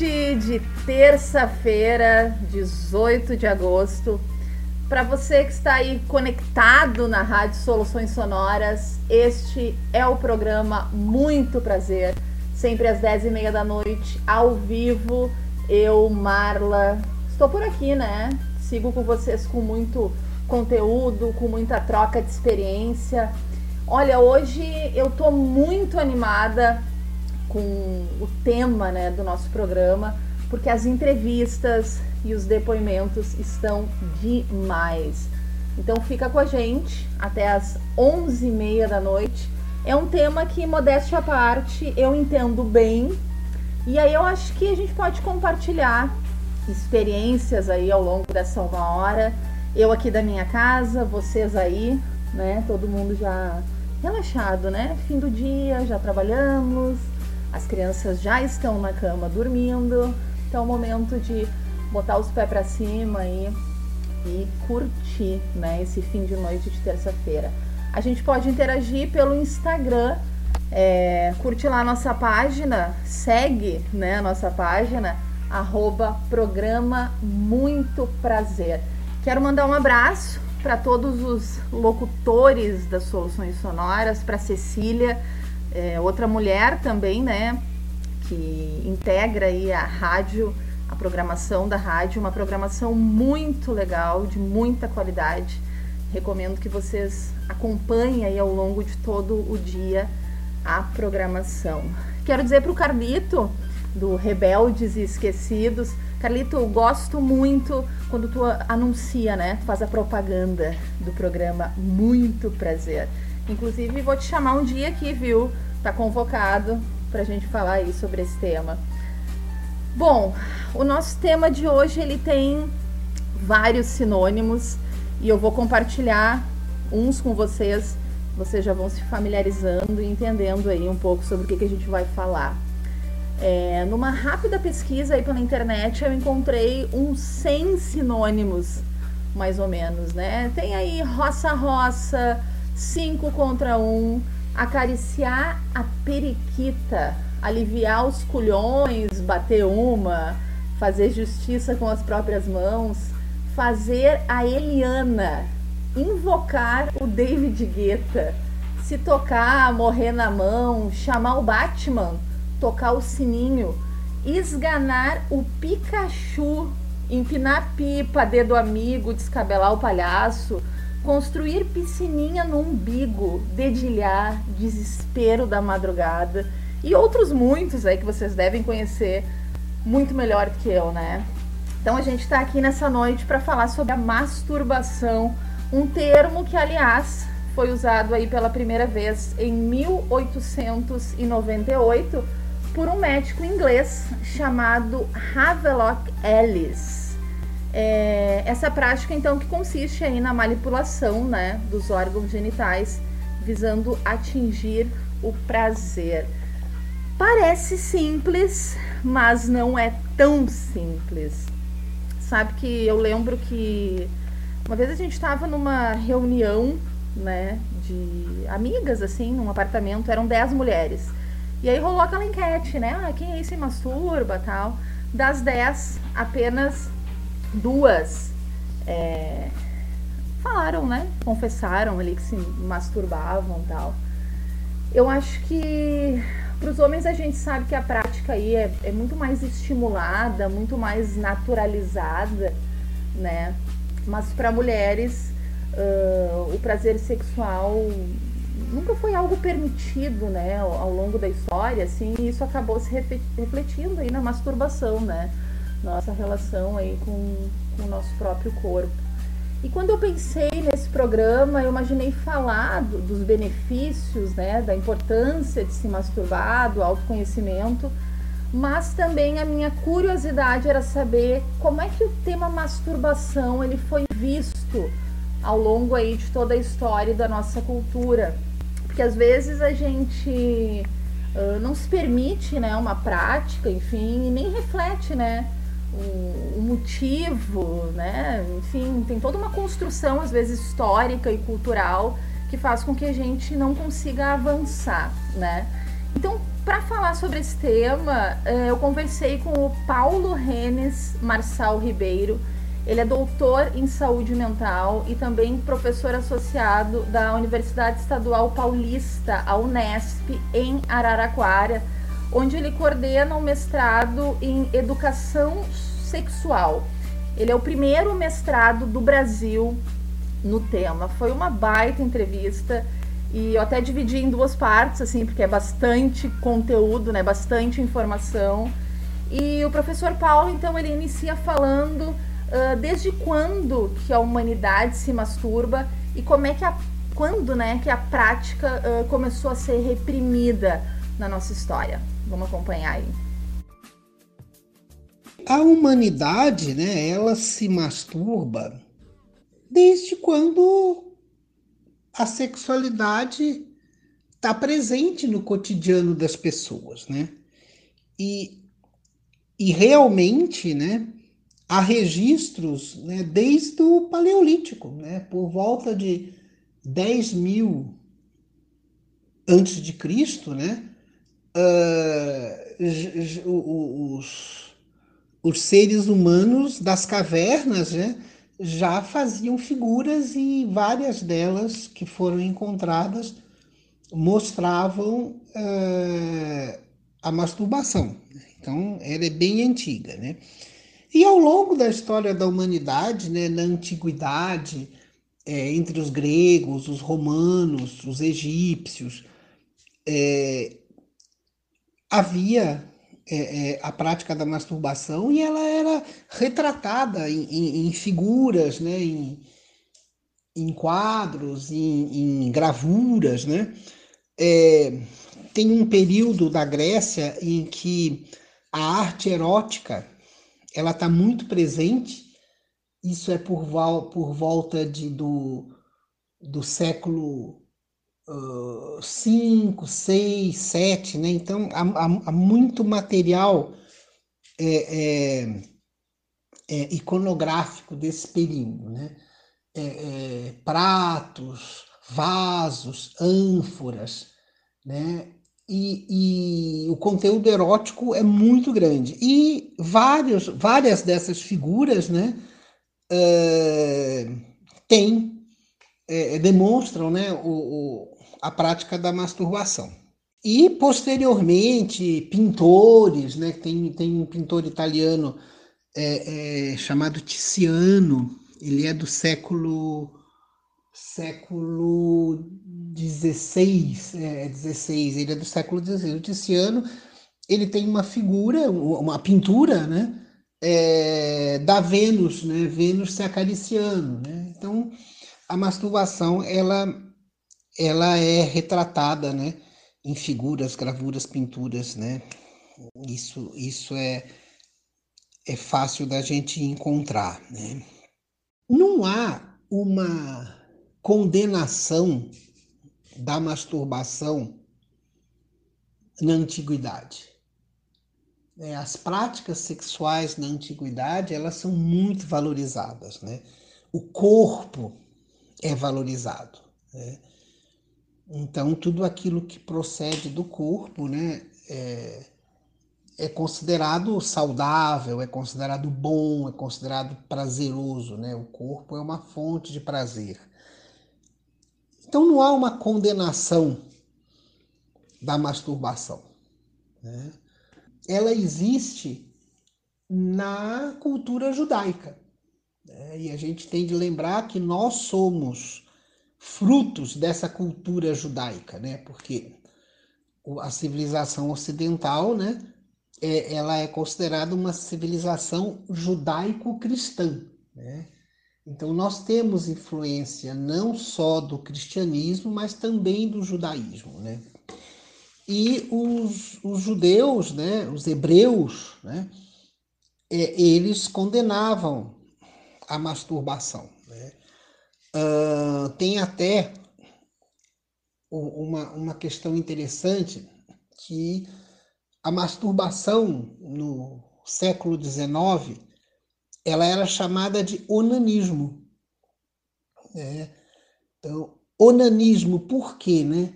noite de terça-feira, 18 de agosto. Para você que está aí conectado na Rádio Soluções Sonoras, este é o programa Muito Prazer, sempre às 10h30 da noite, ao vivo. Eu, Marla, estou por aqui, né? Sigo com vocês com muito conteúdo, com muita troca de experiência. Olha, hoje eu estou muito animada com o tema né, do nosso programa, porque as entrevistas e os depoimentos estão demais. Então fica com a gente até as 11h30 da noite. É um tema que, modéstia à parte, eu entendo bem. E aí eu acho que a gente pode compartilhar experiências aí ao longo dessa uma hora. Eu aqui da minha casa, vocês aí, né? Todo mundo já relaxado, né? Fim do dia, já trabalhamos, as crianças já estão na cama dormindo, então é o momento de botar os pés para cima e, e curtir né, esse fim de noite de terça-feira. A gente pode interagir pelo Instagram, é, curte lá a nossa página, segue né, a nossa página, arroba programa Muito Prazer. Quero mandar um abraço para todos os locutores das soluções sonoras, para Cecília, é, outra mulher também, né, que integra aí a rádio, a programação da rádio, uma programação muito legal, de muita qualidade. Recomendo que vocês acompanhem aí ao longo de todo o dia a programação. Quero dizer para o Carlito, do Rebeldes e Esquecidos, Carlito, eu gosto muito quando tu anuncia, né? Faz a propaganda do programa. Muito prazer. Inclusive, vou te chamar um dia aqui, viu? Tá convocado para a gente falar aí sobre esse tema. Bom, o nosso tema de hoje ele tem vários sinônimos e eu vou compartilhar uns com vocês. Vocês já vão se familiarizando e entendendo aí um pouco sobre o que, que a gente vai falar. É, numa rápida pesquisa aí pela internet, eu encontrei uns 100 sinônimos, mais ou menos, né? Tem aí roça-roça, 5 contra 1, um, acariciar a periquita, aliviar os culhões, bater uma, fazer justiça com as próprias mãos, fazer a Eliana, invocar o David Guetta, se tocar, morrer na mão, chamar o Batman, tocar o sininho, esganar o Pikachu, empinar pipa, dedo amigo, descabelar o palhaço, construir piscininha no umbigo, dedilhar, desespero da madrugada e outros muitos aí que vocês devem conhecer muito melhor que eu, né? Então a gente está aqui nessa noite para falar sobre a masturbação, um termo que aliás foi usado aí pela primeira vez em 1898 por um médico inglês chamado Havelock Ellis. É, essa prática, então, que consiste aí na manipulação né, dos órgãos genitais, visando atingir o prazer. Parece simples, mas não é tão simples. Sabe que eu lembro que uma vez a gente estava numa reunião, né, de amigas, assim, num apartamento, eram 10 mulheres. E aí rolou aquela enquete, né? Ah, quem aí se masturba tal. Das 10, apenas duas é, falaram, né? Confessaram ali que se masturbavam tal. Eu acho que para os homens a gente sabe que a prática aí é, é muito mais estimulada, muito mais naturalizada, né? Mas para mulheres uh, o prazer sexual nunca foi algo permitido, né? Ao, ao longo da história, assim, e isso acabou se refletindo aí na masturbação, né? Nossa relação aí com, com o nosso próprio corpo. E quando eu pensei nesse programa, eu imaginei falar do, dos benefícios, né, da importância de se masturbar, do autoconhecimento, mas também a minha curiosidade era saber como é que o tema masturbação ele foi visto ao longo aí de toda a história da nossa cultura, porque às vezes a gente uh, não se permite, né, uma prática, enfim, e nem reflete, né, o, motivo, né? Enfim, tem toda uma construção, às vezes histórica e cultural, que faz com que a gente não consiga avançar, né? Então, para falar sobre esse tema, eu conversei com o Paulo Renes Marçal Ribeiro. Ele é doutor em saúde mental e também professor associado da Universidade Estadual Paulista, a Unesp, em Araraquara, onde ele coordena o mestrado em educação sexual. Ele é o primeiro mestrado do Brasil no tema. Foi uma baita entrevista e eu até dividi em duas partes, assim, porque é bastante conteúdo, né? Bastante informação. E o professor Paulo, então, ele inicia falando uh, desde quando que a humanidade se masturba e como é que a quando, né, que a prática uh, começou a ser reprimida na nossa história. Vamos acompanhar aí. A humanidade, né, ela se masturba desde quando a sexualidade está presente no cotidiano das pessoas, né? E, e realmente, né, há registros né, desde o Paleolítico, né, por volta de 10 mil antes de Cristo, né, uh, os, os seres humanos das cavernas, né, já faziam figuras e várias delas que foram encontradas mostravam uh, a masturbação. Então, ela é bem antiga, né? E ao longo da história da humanidade, né, na antiguidade, é, entre os gregos, os romanos, os egípcios, é, havia é, é, a prática da masturbação e ela era retratada em, em, em figuras, né, em, em quadros, em, gravuras. Né? É, tem um período da Grécia em que a arte erótica ela está muito presente. Isso é por, por volta de, do, do século 5, 6, 7, né? Então há, há, há muito material é, é, é, iconográfico desse período, né? É, é, pratos, vasos, ânforas, né? E, e, o conteúdo erótico é muito grande. E vários, várias dessas figuras né, uh, têm, é, demonstram né, o, o, a prática da masturbação. E, posteriormente, pintores, né? Tem, tem um pintor italiano é, é, chamado Tiziano, ele é do século século XVI, é, 16, ele é do século XVI. O Tiziano, ele tem uma figura, uma pintura, né? É, da Vênus, né? Vênus se acariciando, né? Então, a masturbação, ela ela é retratada, né, em figuras, gravuras, pinturas, né? Isso, isso é, é fácil da gente encontrar, né? Não há uma condenação da masturbação na antiguidade. É, as práticas sexuais na antiguidade elas são muito valorizadas, né? O corpo é valorizado. Né? Então, tudo aquilo que procede do corpo, né, é, é considerado saudável, é considerado bom, é considerado prazeroso, né? O corpo é uma fonte de prazer. Então, não há uma condenação da masturbação. Né? Ela existe na cultura judaica. Né? E a gente tem de lembrar que nós somos frutos dessa cultura judaica, né? Porque a civilização ocidental, né? É, ela é considerada uma civilização judaico-cristã, né? Então nós temos influência não só do cristianismo, mas também do judaísmo, né? E os, os judeus, né? Os hebreus, né? É, eles condenavam a masturbação, né? Uh, tem até uma, uma questão interessante que a masturbação no século XIX ela era chamada de onanismo. Né? Então, onanismo por quê? Né?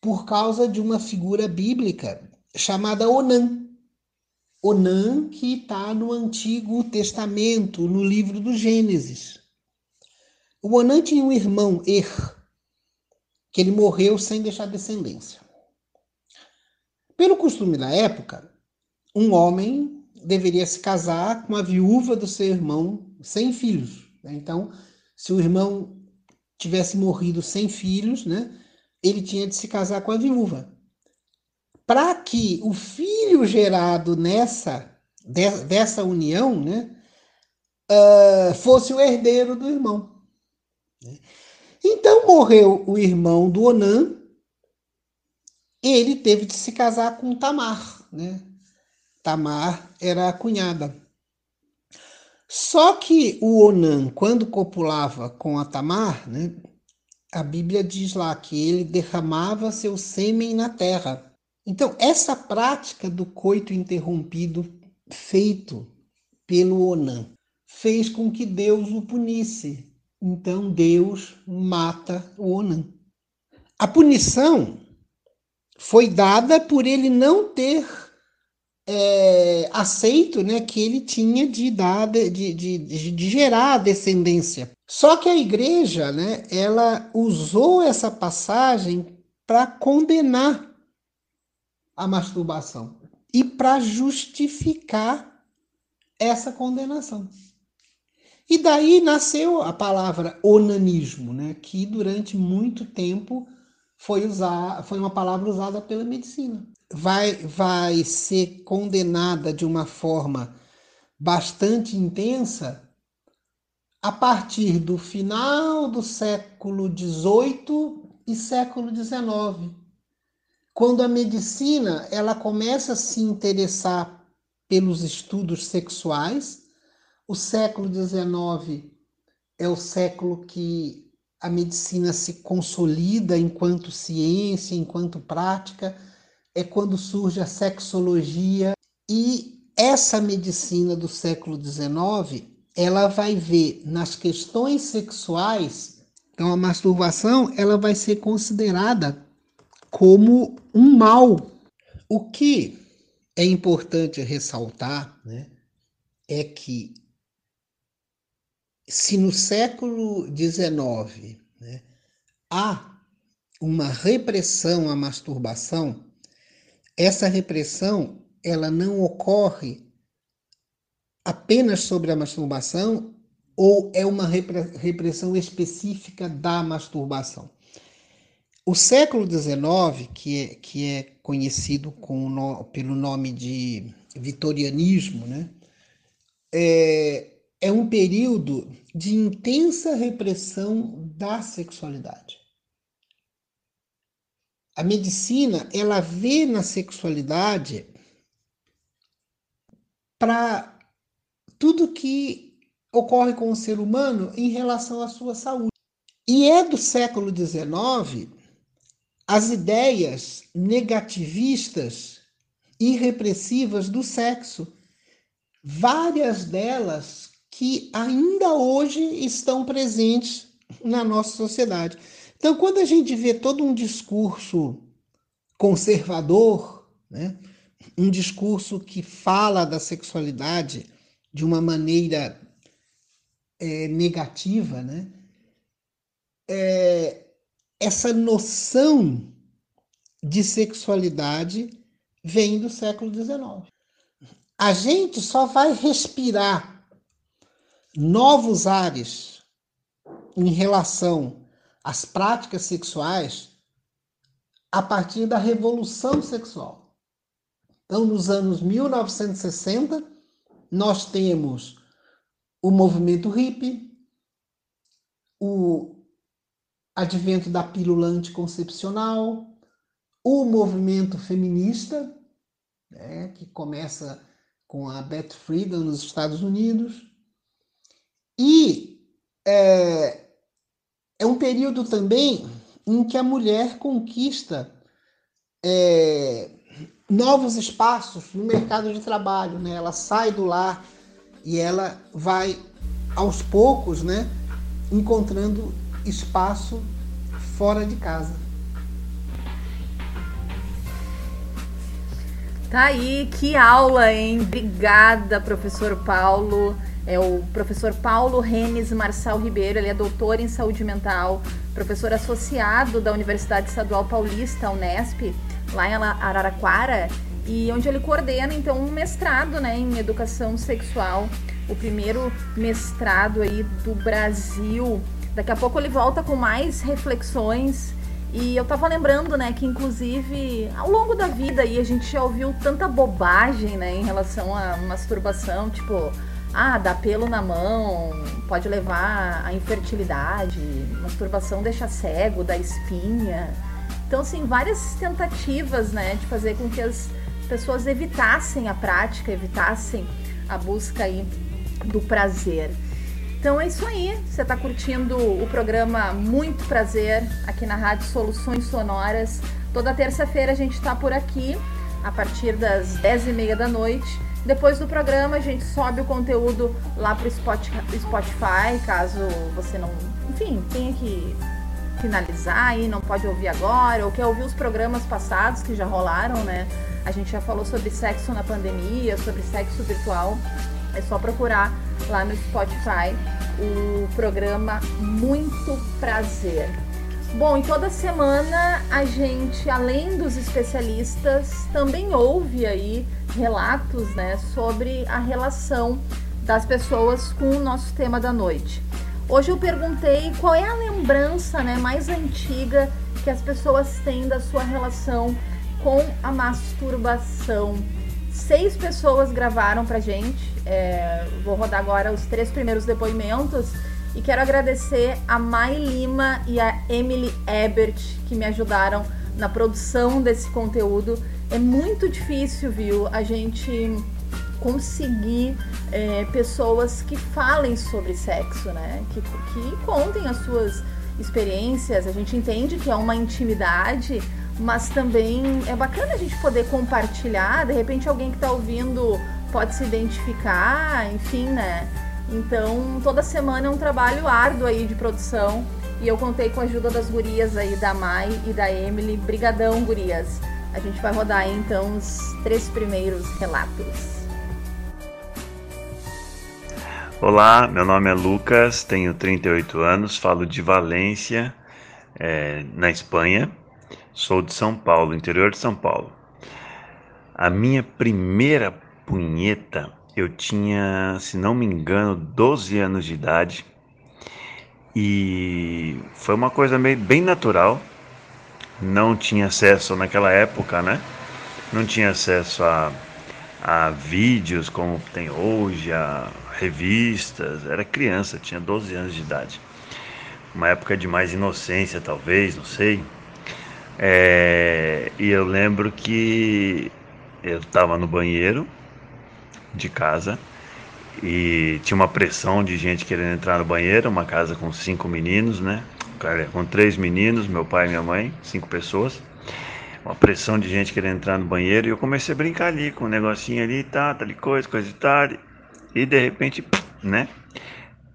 Por causa de uma figura bíblica chamada Onan. Onan, que está no Antigo Testamento, no livro do Gênesis. O Onan tinha um irmão, Er, que ele morreu sem deixar descendência. Pelo costume da época, um homem deveria se casar com a viúva do seu irmão sem filhos. Né? Então, se o irmão tivesse morrido sem filhos, né, ele tinha de se casar com a viúva. Para que o filho gerado nessa dessa união, né, uh, fosse o herdeiro do irmão. Né? Então morreu o irmão do Onan, ele teve de se casar com Tamar, né? Tamar era a cunhada. Só que o Onan, quando copulava com a Tamar, né, a Bíblia diz lá que ele derramava seu sêmen na terra. Então, essa prática do coito interrompido feito pelo Onan fez com que Deus o punisse. Então, Deus mata o Onan. A punição foi dada por ele não ter é, aceito né, que ele tinha de, dar, de, de, de, de gerar descendência. Só que a igreja né, ela usou essa passagem para condenar a masturbação. E para justificar essa condenação. E daí nasceu a palavra onanismo, né, que durante muito tempo foi, usar, foi uma palavra usada pela medicina. Vai, vai ser condenada de uma forma bastante intensa a partir do final do século XVIII e século XIX, quando a medicina ela começa a se interessar pelos estudos sexuais. O século XIX é o século que a medicina se consolida enquanto ciência, enquanto prática é quando surge a sexologia e essa medicina do século XIX, ela vai ver nas questões sexuais, então a masturbação, ela vai ser considerada como um mal. O que é importante ressaltar, né, é que se no século XIX né, há uma repressão à masturbação, essa repressão ela não ocorre apenas sobre a masturbação ou é uma repressão específica da masturbação. O século XIX, que é, que é conhecido com, pelo nome de vitorianismo, né, é, é um período de intensa repressão da sexualidade. A medicina, ela vê na sexualidade para tudo que ocorre com o ser humano em relação à sua saúde. E é do século XIX as ideias negativistas e repressivas do sexo, várias delas que ainda hoje estão presentes na nossa sociedade. Então, quando a gente vê todo um discurso conservador, né, um discurso que fala da sexualidade de uma maneira é, negativa, né, é, essa noção de sexualidade vem do século XIX. A gente só vai respirar novos ares em relação as práticas sexuais a partir da revolução sexual. Então, nos anos 1960, nós temos o movimento hippie, o advento da pílula anticoncepcional, o movimento feminista, né, que começa com a Beth Friedan nos Estados Unidos, e é, é um período também em que a mulher conquista é, novos espaços no mercado de trabalho, né? Ela sai do lar e ela vai aos poucos, né, encontrando espaço fora de casa. Tá aí, que aula, hein? Obrigada, professor Paulo. É o professor Paulo Renes Marçal Ribeiro, ele é doutor em saúde mental, professor associado da Universidade Estadual Paulista, Unesp, lá em Araraquara, e onde ele coordena então um mestrado né, em educação sexual, o primeiro mestrado aí do Brasil. Daqui a pouco ele volta com mais reflexões e eu tava lembrando, né, que inclusive ao longo da vida aí a gente já ouviu tanta bobagem, né, em relação à masturbação, tipo, ah, dá pelo na mão, pode levar à infertilidade, masturbação deixa cego, dá espinha. Então, assim, várias tentativas, né, de fazer com que as pessoas evitassem a prática, evitassem a busca aí do prazer. Então é isso aí. Você está curtindo o programa Muito Prazer aqui na Rádio Soluções Sonoras. Toda terça-feira a gente está por aqui a partir das 10 e meia da noite. Depois do programa a gente sobe o conteúdo lá para o Spotify, caso você não, enfim, tenha que finalizar e não pode ouvir agora, ou quer ouvir os programas passados que já rolaram, né? A gente já falou sobre sexo na pandemia, sobre sexo virtual. É só procurar lá no Spotify o programa Muito Prazer. Bom, e toda semana a gente, além dos especialistas, também ouve aí relatos, né, sobre a relação das pessoas com o nosso tema da noite. Hoje eu perguntei qual é a lembrança, né, mais antiga que as pessoas têm da sua relação com a masturbação seis pessoas gravaram pra gente. É, vou rodar agora os três primeiros depoimentos. E quero agradecer a Mai Lima e a Emily Ebert que me ajudaram na produção desse conteúdo. É muito difícil, viu, a gente conseguir é, pessoas que falem sobre sexo, né? Que, que contem as suas experiências. A gente entende que é uma intimidade, mas também é bacana a gente poder compartilhar. De repente, alguém que está ouvindo pode se identificar, enfim, né? Então, toda semana é um trabalho árduo aí de produção e eu contei com a ajuda das gurias aí, da Mai e da Emily. Brigadão, gurias! A gente vai rodar aí, então, os três primeiros relatos. Olá, meu nome é Lucas, tenho 38 anos, falo de Valência, é, na Espanha. Sou de São Paulo, interior de São Paulo. A minha primeira punheta, eu tinha, se não me engano, 12 anos de idade. E foi uma coisa meio, bem natural. Não tinha acesso naquela época, né? Não tinha acesso a, a vídeos como tem hoje, a revistas. Era criança, tinha 12 anos de idade. Uma época de mais inocência, talvez, não sei. É, e eu lembro que eu estava no banheiro de casa e tinha uma pressão de gente querendo entrar no banheiro, uma casa com cinco meninos, né? Com três meninos, meu pai e minha mãe, cinco pessoas. Uma pressão de gente querendo entrar no banheiro e eu comecei a brincar ali com um negocinho ali, tá, tal coisa, coisa e tal. E de repente, né?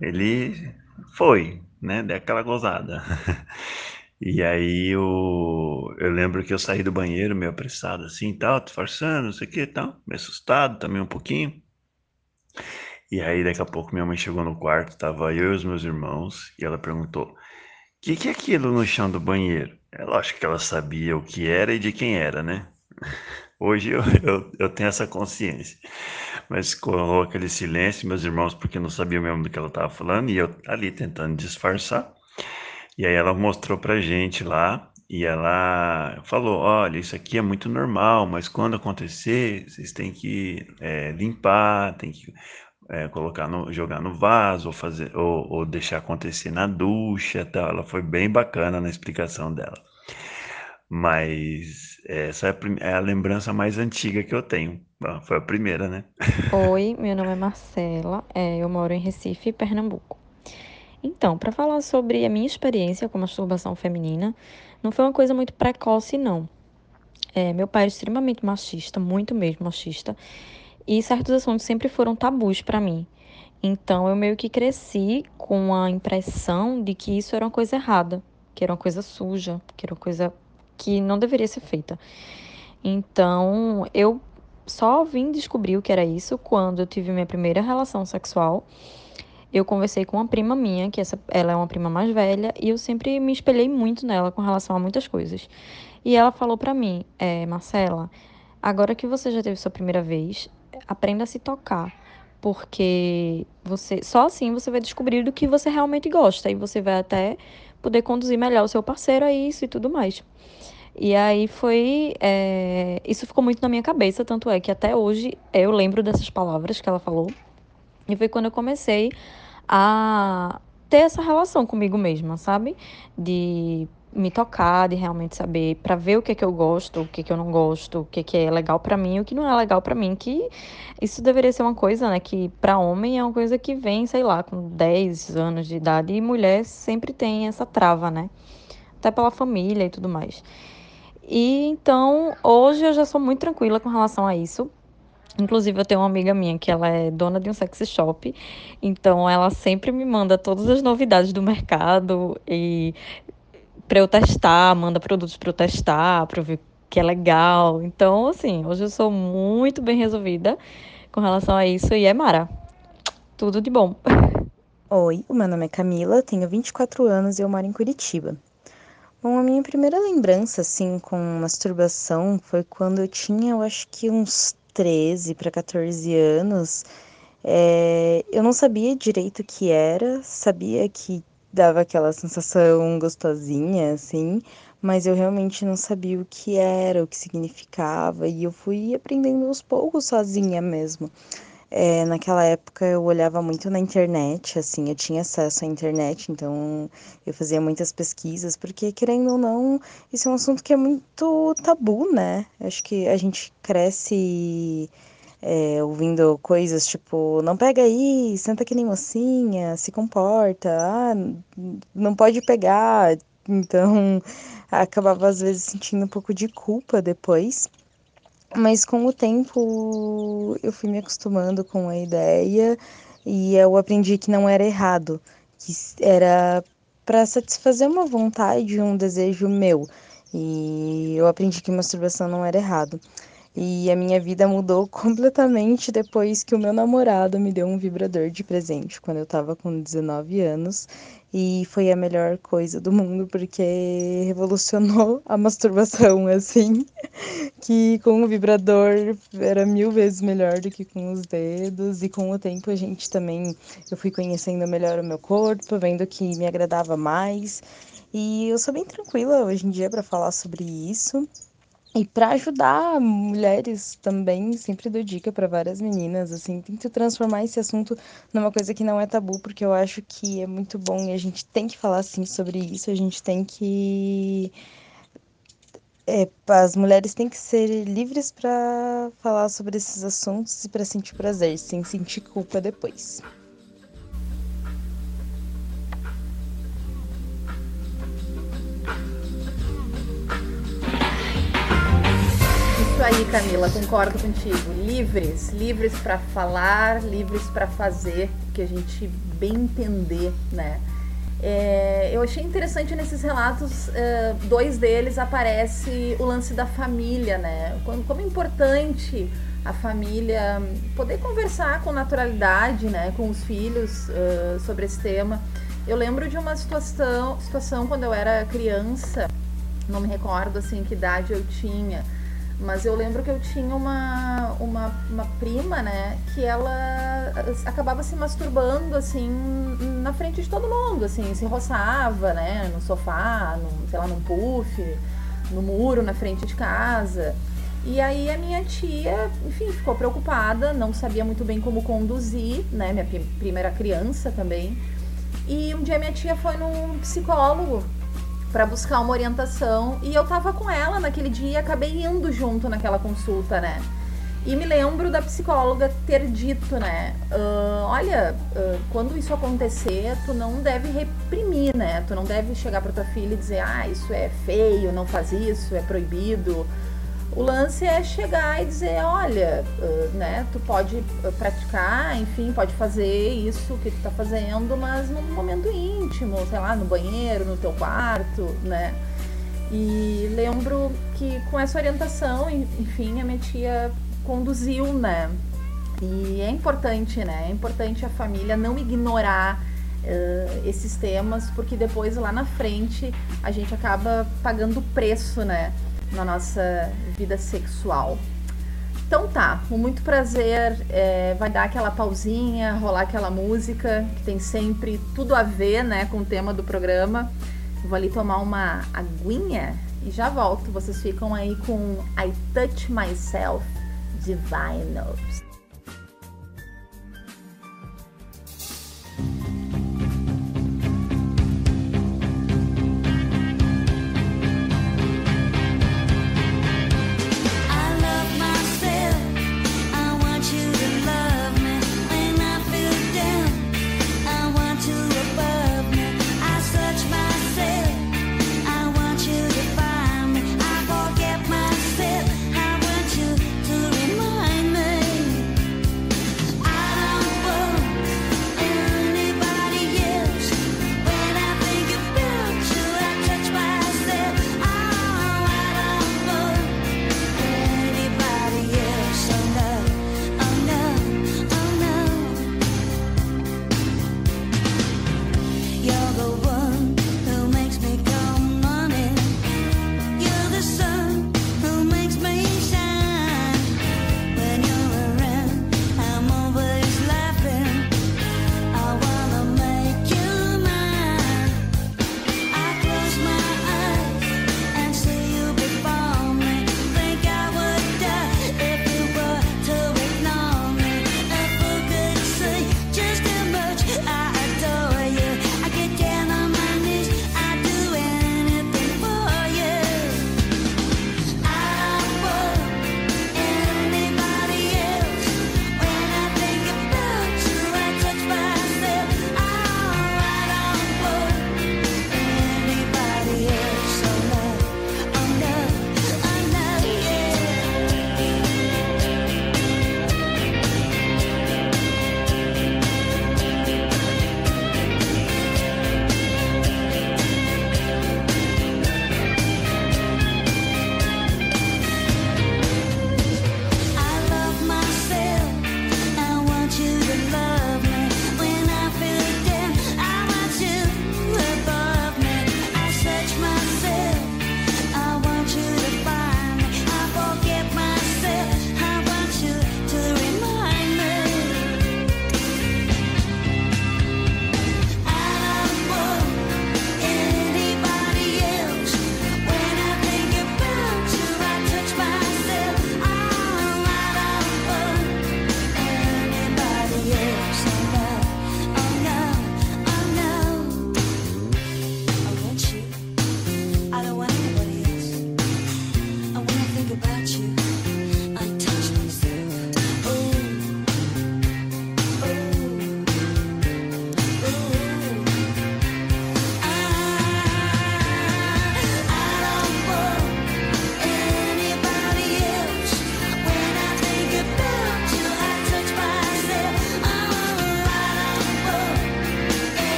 Ele foi, né? Deu aquela gozada. E aí eu, eu lembro que eu saí do banheiro meio apressado assim, tal, disfarçando, não sei o que, tal, meio assustado também um pouquinho. E aí daqui a pouco minha mãe chegou no quarto, tava eu e os meus irmãos, e ela perguntou: "O que que é aquilo no chão do banheiro?" É lógico que ela sabia o que era e de quem era, né? Hoje eu, eu, eu tenho essa consciência. Mas colou aquele silêncio, meus irmãos, porque não sabiam mesmo do que ela estava falando, e eu ali tentando disfarçar. E aí ela mostrou pra gente lá e ela falou: olha, isso aqui é muito normal, mas quando acontecer, vocês têm que é, limpar, tem que é, colocar no, jogar no vaso ou fazer ou, ou, deixar acontecer na ducha, tal. Ela foi bem bacana na explicação dela. Mas essa é a, é a lembrança mais antiga que eu tenho. Foi a primeira, né? Oi, meu nome é Marcela, é, eu moro em Recife, Pernambuco. Então, para falar sobre a minha experiência com masturbação feminina, não foi uma coisa muito precoce, não. É, meu pai é extremamente machista, muito mesmo machista, e certos assuntos sempre foram tabus para mim. Então, eu meio que cresci com a impressão de que isso era uma coisa errada, que era uma coisa suja, que era uma coisa que não deveria ser feita. Então, eu só vim descobrir o que era isso quando eu tive minha primeira relação sexual. Eu conversei com uma prima minha, que essa, ela é uma prima mais velha, e eu sempre me espelhei muito nela com relação a muitas coisas. E ela falou para mim, é, Marcela, agora que você já teve sua primeira vez, aprenda a se tocar, porque você só assim você vai descobrir do que você realmente gosta e você vai até poder conduzir melhor o seu parceiro a isso e tudo mais. E aí foi. É... Isso ficou muito na minha cabeça, tanto é que até hoje eu lembro dessas palavras que ela falou. E foi quando eu comecei a ter essa relação comigo mesma, sabe? De me tocar, de realmente saber, para ver o que é que eu gosto, o que é que eu não gosto, o que é que é legal para mim, o que não é legal para mim, que isso deveria ser uma coisa, né, que para homem é uma coisa que vem, sei lá, com 10 anos de idade e mulher sempre tem essa trava, né? Até pela família e tudo mais. E então, hoje eu já sou muito tranquila com relação a isso. Inclusive, eu tenho uma amiga minha que ela é dona de um sex shop, então ela sempre me manda todas as novidades do mercado e para eu testar, manda produtos para eu testar, para eu ver que é legal. Então, assim, hoje eu sou muito bem resolvida com relação a isso e é Mara. Tudo de bom. Oi, o meu nome é Camila, tenho 24 anos e eu moro em Curitiba. Bom, a minha primeira lembrança, assim, com masturbação foi quando eu tinha, eu acho que uns 13 para 14 anos. É, eu não sabia direito o que era, sabia que dava aquela sensação gostosinha, assim, mas eu realmente não sabia o que era, o que significava, e eu fui aprendendo aos poucos sozinha mesmo. É, naquela época eu olhava muito na internet, assim, eu tinha acesso à internet, então eu fazia muitas pesquisas, porque querendo ou não, isso é um assunto que é muito tabu, né? Acho que a gente cresce é, ouvindo coisas tipo, não pega aí, senta que nem mocinha, se comporta, ah, não pode pegar. Então acabava às vezes sentindo um pouco de culpa depois. Mas com o tempo eu fui me acostumando com a ideia e eu aprendi que não era errado, que era para satisfazer uma vontade, um desejo meu. E eu aprendi que masturbação não era errado. E a minha vida mudou completamente depois que o meu namorado me deu um vibrador de presente quando eu tava com 19 anos. E foi a melhor coisa do mundo porque revolucionou a masturbação, assim. Que com o vibrador era mil vezes melhor do que com os dedos. E com o tempo a gente também. Eu fui conhecendo melhor o meu corpo, vendo que me agradava mais. E eu sou bem tranquila hoje em dia para falar sobre isso. E para ajudar mulheres também, sempre dou dica para várias meninas, assim, tento transformar esse assunto numa coisa que não é tabu, porque eu acho que é muito bom e a gente tem que falar assim sobre isso, a gente tem que é, as mulheres têm que ser livres para falar sobre esses assuntos e para sentir prazer, sem sentir culpa depois. Isso aí, Camila, concordo contigo. Livres, livres para falar, livres para fazer que a gente bem entender, né? É, eu achei interessante nesses relatos, é, dois deles aparece o lance da família, né? Como, como é importante a família poder conversar com naturalidade, né, com os filhos uh, sobre esse tema. Eu lembro de uma situação, situação quando eu era criança, não me recordo assim que idade eu tinha mas eu lembro que eu tinha uma, uma, uma prima, né, que ela acabava se masturbando, assim, na frente de todo mundo, assim, se roçava, né, no sofá, sei lá, num puff, no muro na frente de casa. E aí a minha tia, enfim, ficou preocupada, não sabia muito bem como conduzir, né, minha prima era criança também. E um dia minha tia foi num psicólogo para buscar uma orientação e eu tava com ela naquele dia e acabei indo junto naquela consulta, né? E me lembro da psicóloga ter dito, né? Uh, olha, uh, quando isso acontecer, tu não deve reprimir, né? Tu não deve chegar pra tua filha e dizer, ah, isso é feio, não faz isso, é proibido. O lance é chegar e dizer, olha, né, tu pode praticar, enfim, pode fazer isso que tu tá fazendo, mas num momento íntimo, sei lá, no banheiro, no teu quarto, né? E lembro que com essa orientação, enfim, a minha tia conduziu, né? E é importante, né? É importante a família não ignorar uh, esses temas, porque depois lá na frente a gente acaba pagando preço, né? Na nossa vida sexual. Então tá, com muito prazer, é, vai dar aquela pausinha, rolar aquela música que tem sempre tudo a ver, né, com o tema do programa. Vou ali tomar uma aguinha e já volto. Vocês ficam aí com I Touch Myself Divine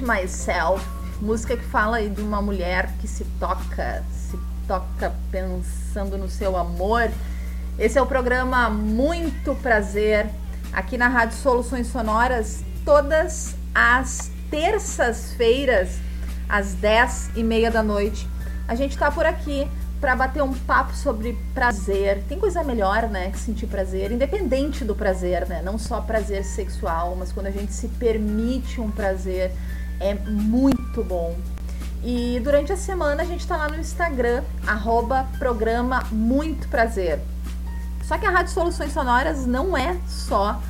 Myself, música que fala de uma mulher que se toca, se toca pensando no seu amor. Esse é o programa Muito Prazer, aqui na Rádio Soluções Sonoras, todas as terças-feiras, às 10 e meia da noite. A gente está por aqui para bater um papo sobre prazer. Tem coisa melhor, né, que sentir prazer, independente do prazer, né? Não só prazer sexual, mas quando a gente se permite um prazer, é muito bom. E durante a semana a gente está lá no Instagram, arroba programa Muito Prazer. Só que a Rádio Soluções Sonoras não é só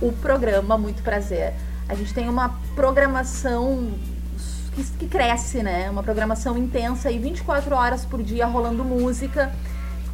o programa Muito Prazer. A gente tem uma programação que, que cresce, né? Uma programação intensa e 24 horas por dia rolando música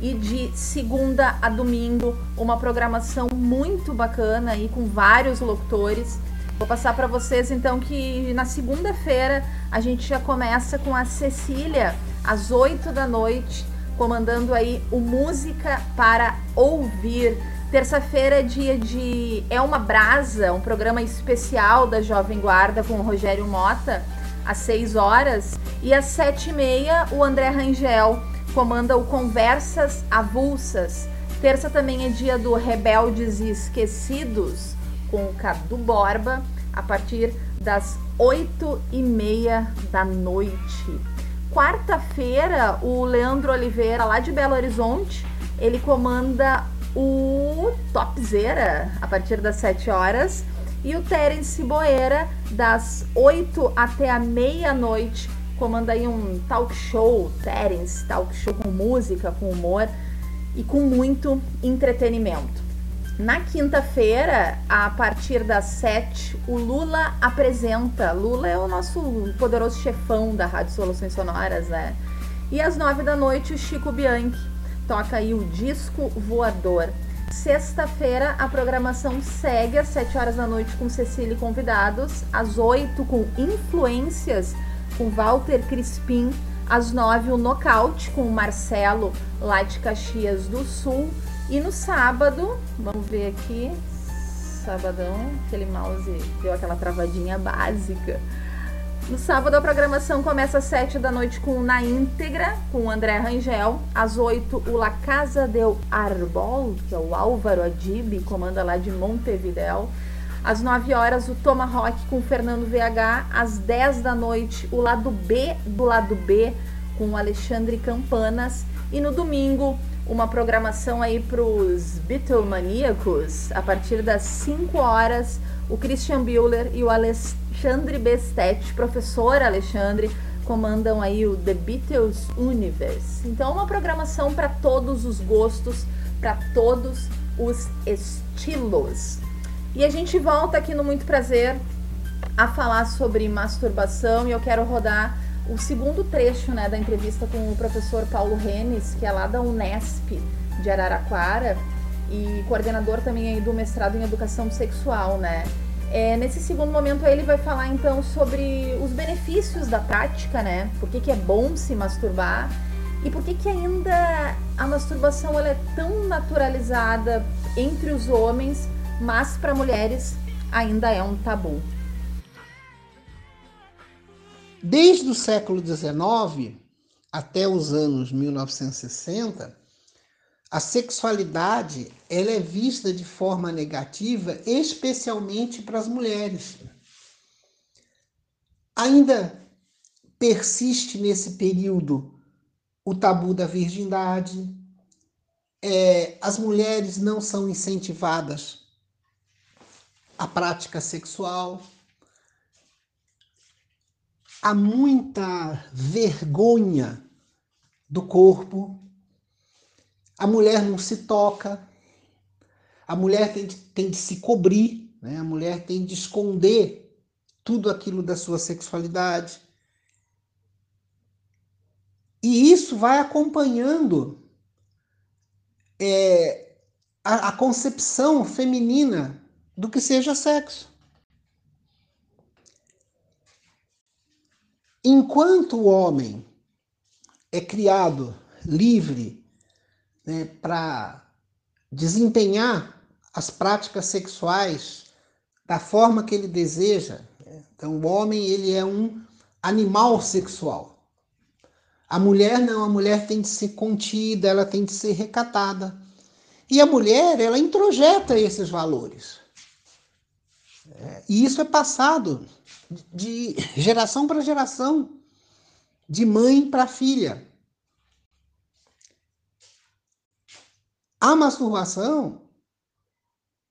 e de segunda a domingo uma programação muito bacana aí com vários locutores. Vou passar para vocês então que na segunda-feira a gente já começa com a Cecília às 8 da noite, comandando aí o Música para Ouvir. Terça-feira é dia de É uma Brasa, um programa especial da Jovem Guarda com o Rogério Mota, às 6 horas. E às 7 e meia, o André Rangel comanda o Conversas Avulsas. Terça também é dia do Rebeldes e Esquecidos, com o Cadu Borba, a partir das 8 e meia da noite. Quarta-feira, o Leandro Oliveira, lá de Belo Horizonte, ele comanda o Topzera, a partir das 7 horas. E o Terence Boeira, das 8 até a meia-noite, comanda aí um talk show, Terence, talk show com música, com humor e com muito entretenimento. Na quinta-feira, a partir das 7, o Lula apresenta. Lula é o nosso poderoso chefão da Rádio Soluções Sonoras, né? E às 9 da noite, o Chico Bianchi toca aí o disco voador. Sexta-feira, a programação segue às 7 horas da noite com Cecília e convidados, às 8 com influências com Walter Crispim, às 9 o Nocaute com Marcelo lá de Caxias do Sul e no sábado, vamos ver aqui, sabadão, aquele mouse deu aquela travadinha básica. No sábado a programação começa às 7 da noite com Na Íntegra, com o André Rangel. Às 8, o La Casa del Arbol, que é o Álvaro Adib, comanda lá de Montevidéu. Às 9 horas, o Tomahawk com o Fernando VH. Às 10 da noite, o lado B do lado B, com o Alexandre Campanas. E no domingo, uma programação aí para os Beatlemaníacos. A partir das 5 horas, o Christian Bueller e o Alexandre Bestet, professor Alexandre, comandam aí o The Beatles Universe. Então, uma programação para todos os gostos, para todos os estilos. E a gente volta aqui no Muito Prazer a falar sobre masturbação e eu quero rodar o segundo trecho né, da entrevista com o professor Paulo Renes, que é lá da Unesp de Araraquara e coordenador também do mestrado em educação sexual, né? É, nesse segundo momento ele vai falar então sobre os benefícios da prática, né? Por que, que é bom se masturbar e por que, que ainda a masturbação ela é tão naturalizada entre os homens, mas para mulheres ainda é um tabu. Desde o século XIX até os anos 1960, a sexualidade ela é vista de forma negativa, especialmente para as mulheres. Ainda persiste nesse período o tabu da virgindade, é, as mulheres não são incentivadas à prática sexual, há muita vergonha do corpo, a mulher não se toca, a mulher tem de, tem de se cobrir, né? a mulher tem de esconder tudo aquilo da sua sexualidade. E isso vai acompanhando é, a, a concepção feminina do que seja sexo. Enquanto o homem é criado livre né, para desempenhar as práticas sexuais da forma que ele deseja. Então, o homem ele é um animal sexual. A mulher não, a mulher tem de ser contida, ela tem de ser recatada. E a mulher, ela introjeta esses valores. E isso é passado de geração para geração, de mãe para filha. A masturbação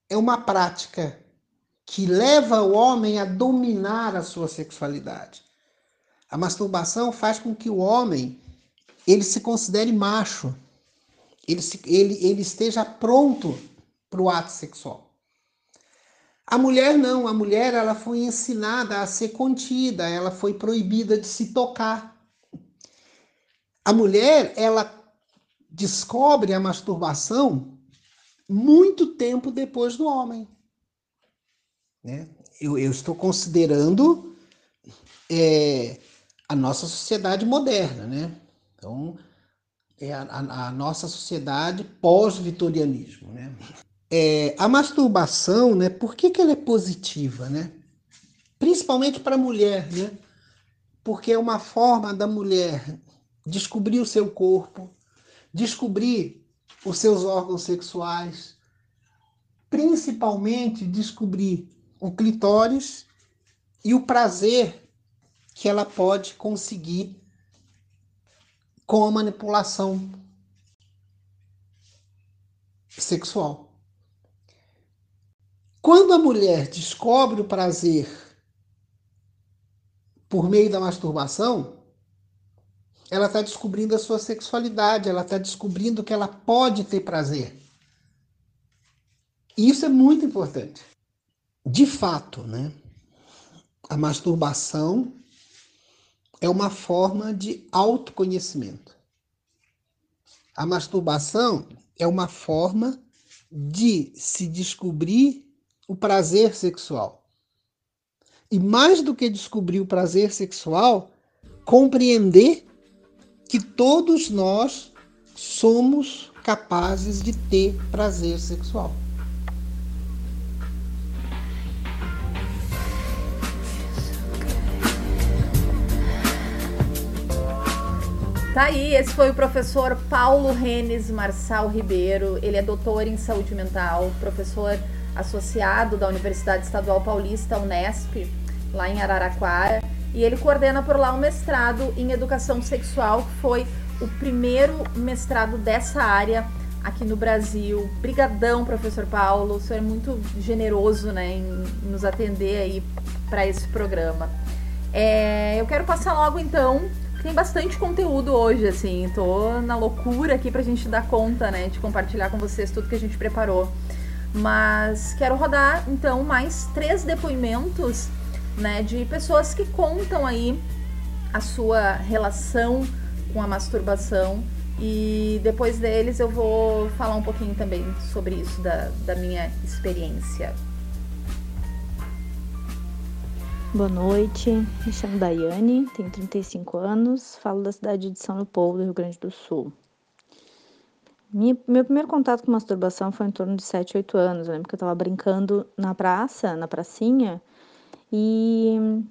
é uma prática que leva o homem a dominar a sua sexualidade, A masturbação faz com que o homem ele se considere macho, ele, se, ele, ele esteja pronto para o ato sexual. A mulher não, a mulher ela foi ensinada a ser contida, ela foi proibida de se tocar. A mulher ela descobre a masturbação muito tempo depois do homem. Né? Eu, eu estou considerando é, a nossa sociedade moderna, né? Então, é a, a, a nossa sociedade pós-vitorianismo, né? É, a masturbação, né? Por que, que ela é positiva, né? Principalmente para a mulher, né? Porque é uma forma da mulher descobrir o seu corpo, descobrir os seus órgãos sexuais, principalmente descobrir o clitóris e o prazer que ela pode conseguir com a manipulação sexual. Quando a mulher descobre o prazer por meio da masturbação, ela está descobrindo a sua sexualidade, ela está descobrindo que ela pode ter prazer. E isso é muito importante. De fato, né? A masturbação é uma forma de autoconhecimento. A masturbação é uma forma de se descobrir o prazer sexual. E mais do que descobrir o prazer sexual, compreender que todos nós somos capazes de ter prazer sexual. Tá aí, esse foi o professor Paulo Renes Marçal Ribeiro. Ele é doutor em saúde mental, professor associado da Universidade Estadual Paulista, Unesp, lá em Araraquara. E ele coordena por lá um mestrado em educação sexual, que foi o primeiro mestrado dessa área aqui no Brasil. Brigadão, professor Paulo. O senhor é muito generoso né, em nos atender aí para esse programa. É, eu quero passar logo então tem bastante conteúdo hoje, assim. Tô na loucura aqui pra gente dar conta, né? De compartilhar com vocês tudo que a gente preparou. Mas quero rodar, então, mais três depoimentos, né? De pessoas que contam aí a sua relação com a masturbação. E depois deles eu vou falar um pouquinho também sobre isso, da, da minha experiência. Boa noite, me chamo Daiane, tenho 35 anos, falo da cidade de São Leopoldo, Rio Grande do Sul. Minha, meu primeiro contato com masturbação foi em torno de 7, 8 anos. Eu lembro que eu estava brincando na praça, na pracinha, e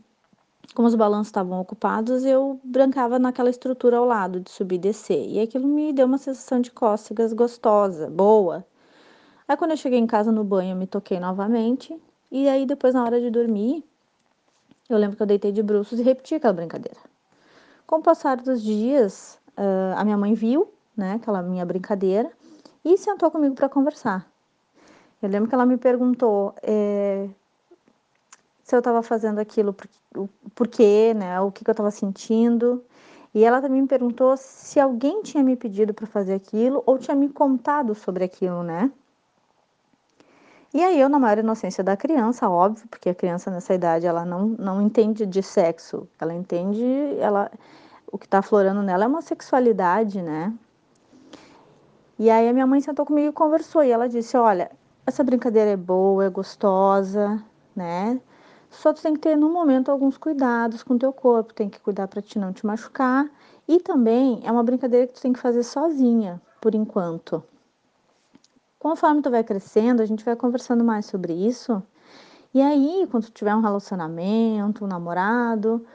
como os balanços estavam ocupados, eu brincava naquela estrutura ao lado, de subir e descer. E aquilo me deu uma sensação de cócegas gostosa, boa. Aí quando eu cheguei em casa no banho, eu me toquei novamente, e aí depois na hora de dormir, eu lembro que eu deitei de bruços e repeti aquela brincadeira. Com o passar dos dias, a minha mãe viu, né, aquela minha brincadeira e sentou comigo para conversar. Eu lembro que ela me perguntou é, se eu estava fazendo aquilo por, por quê, né, o que, que eu estava sentindo. E ela também me perguntou se alguém tinha me pedido para fazer aquilo ou tinha me contado sobre aquilo, né? E aí eu, na maior inocência da criança, óbvio, porque a criança nessa idade ela não, não entende de sexo, ela entende, ela, o que está aflorando nela é uma sexualidade, né? E aí a minha mãe sentou comigo e conversou, e ela disse, olha, essa brincadeira é boa, é gostosa, né? Só tu tem que ter no momento alguns cuidados com teu corpo, tem que cuidar para te não te machucar. E também é uma brincadeira que tu tem que fazer sozinha, por enquanto. Conforme tu vai crescendo, a gente vai conversando mais sobre isso. E aí, quando tu tiver um relacionamento, um namorado,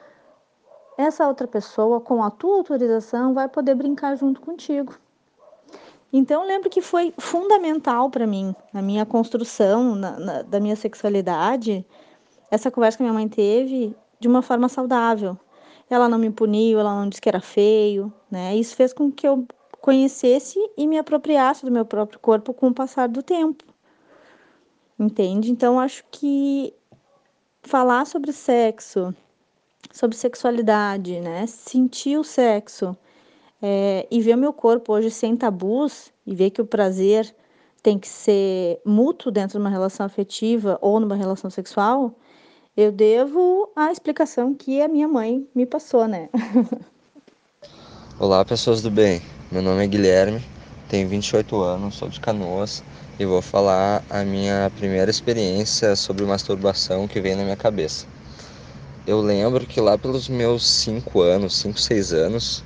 essa outra pessoa, com a tua autorização, vai poder brincar junto contigo. Então, lembro que foi fundamental para mim, na minha construção na, na, da minha sexualidade, essa conversa que minha mãe teve de uma forma saudável. Ela não me puniu, ela não disse que era feio, né? Isso fez com que eu conhecesse e me apropriasse do meu próprio corpo com o passar do tempo. Entende? Então, acho que falar sobre sexo, sobre sexualidade, né? Sentir o sexo é, e ver meu corpo hoje sem tabus e ver que o prazer tem que ser mútuo dentro de uma relação afetiva ou numa relação sexual, eu devo a explicação que a minha mãe me passou, né? Olá, pessoas do bem. Meu nome é Guilherme, tenho 28 anos, sou de Canoas e vou falar a minha primeira experiência sobre masturbação que veio na minha cabeça. Eu lembro que lá pelos meus 5 anos, 5, 6 anos,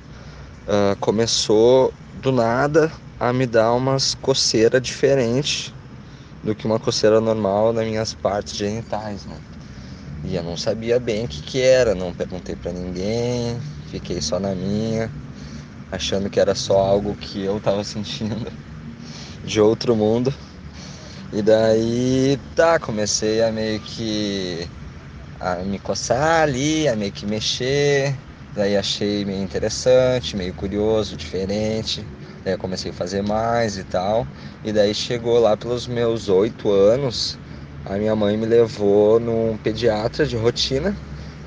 uh, começou do nada a me dar umas coceiras diferentes do que uma coceira normal nas minhas partes genitais, né? E eu não sabia bem o que, que era, não perguntei para ninguém, fiquei só na minha, achando que era só algo que eu tava sentindo de outro mundo. E daí, tá, comecei a meio que a me coçar ali, a meio que mexer. Daí achei meio interessante, meio curioso, diferente. Daí comecei a fazer mais e tal. E daí chegou lá pelos meus oito anos, a minha mãe me levou num pediatra de rotina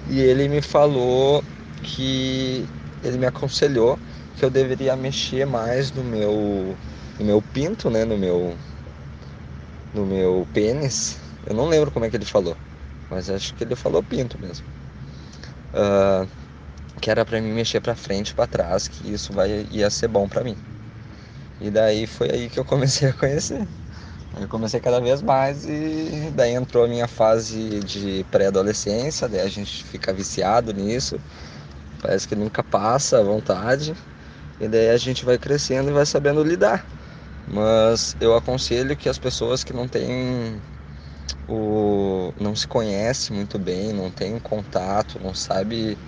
e ele me falou que ele me aconselhou que eu deveria mexer mais no meu no meu pinto, né, no meu no meu pênis. Eu não lembro como é que ele falou, mas acho que ele falou pinto mesmo. Uh, que era para mim mexer para frente, para trás, que isso vai ia ser bom para mim. E daí foi aí que eu comecei a conhecer. Eu comecei cada vez mais e daí entrou a minha fase de pré-adolescência, daí a gente fica viciado nisso, parece que nunca passa a vontade, e daí a gente vai crescendo e vai sabendo lidar. Mas eu aconselho que as pessoas que não têm o não se conhece muito bem, não tem contato, não sabe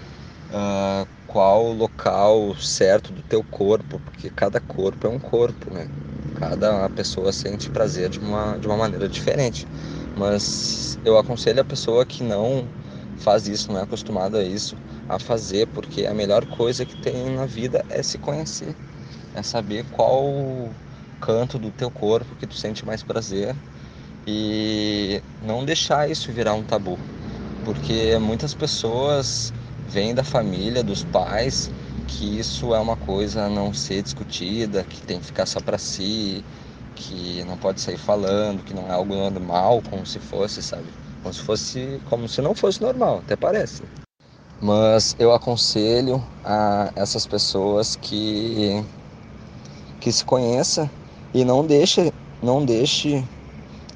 uh, qual o local certo do teu corpo, porque cada corpo é um corpo, né? Cada pessoa sente prazer de uma, de uma maneira diferente. Mas eu aconselho a pessoa que não faz isso, não é acostumada a isso, a fazer, porque a melhor coisa que tem na vida é se conhecer, é saber qual canto do teu corpo que tu sente mais prazer e não deixar isso virar um tabu, porque muitas pessoas vêm da família, dos pais que isso é uma coisa a não ser discutida, que tem que ficar só para si, que não pode sair falando, que não é algo normal, como se fosse, sabe? Como se fosse, como se não fosse normal, até parece. Mas eu aconselho a essas pessoas que que se conheça e não deixe, não deixe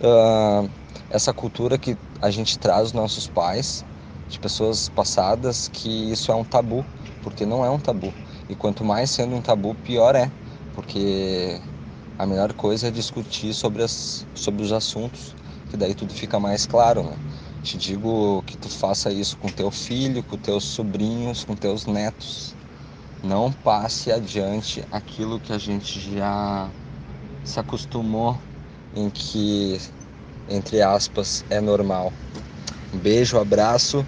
uh, essa cultura que a gente traz dos nossos pais, de pessoas passadas, que isso é um tabu porque não é um tabu. E quanto mais sendo um tabu, pior é, porque a melhor coisa é discutir sobre, as, sobre os assuntos, que daí tudo fica mais claro, né? Te digo que tu faça isso com teu filho, com teus sobrinhos, com teus netos. Não passe adiante aquilo que a gente já se acostumou em que, entre aspas, é normal. Um beijo, abraço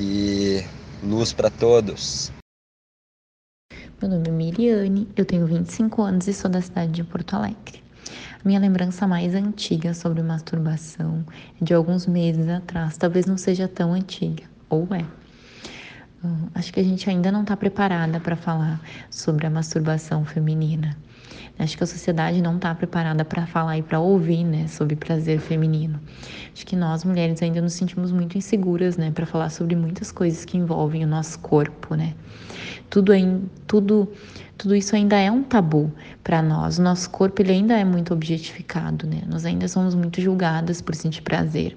e Luz para todos. Meu nome é Miriane, eu tenho 25 anos e sou da cidade de Porto Alegre. Minha lembrança mais antiga sobre masturbação é de alguns meses atrás, talvez não seja tão antiga, ou é. Uh, acho que a gente ainda não está preparada para falar sobre a masturbação feminina. Acho que a sociedade não está preparada para falar e para ouvir, né, sobre prazer feminino. Acho que nós mulheres ainda nos sentimos muito inseguras, né, para falar sobre muitas coisas que envolvem o nosso corpo, né. Tudo, tudo, tudo isso ainda é um tabu para nós. O nosso corpo ele ainda é muito objetificado, né. Nós ainda somos muito julgadas por sentir prazer.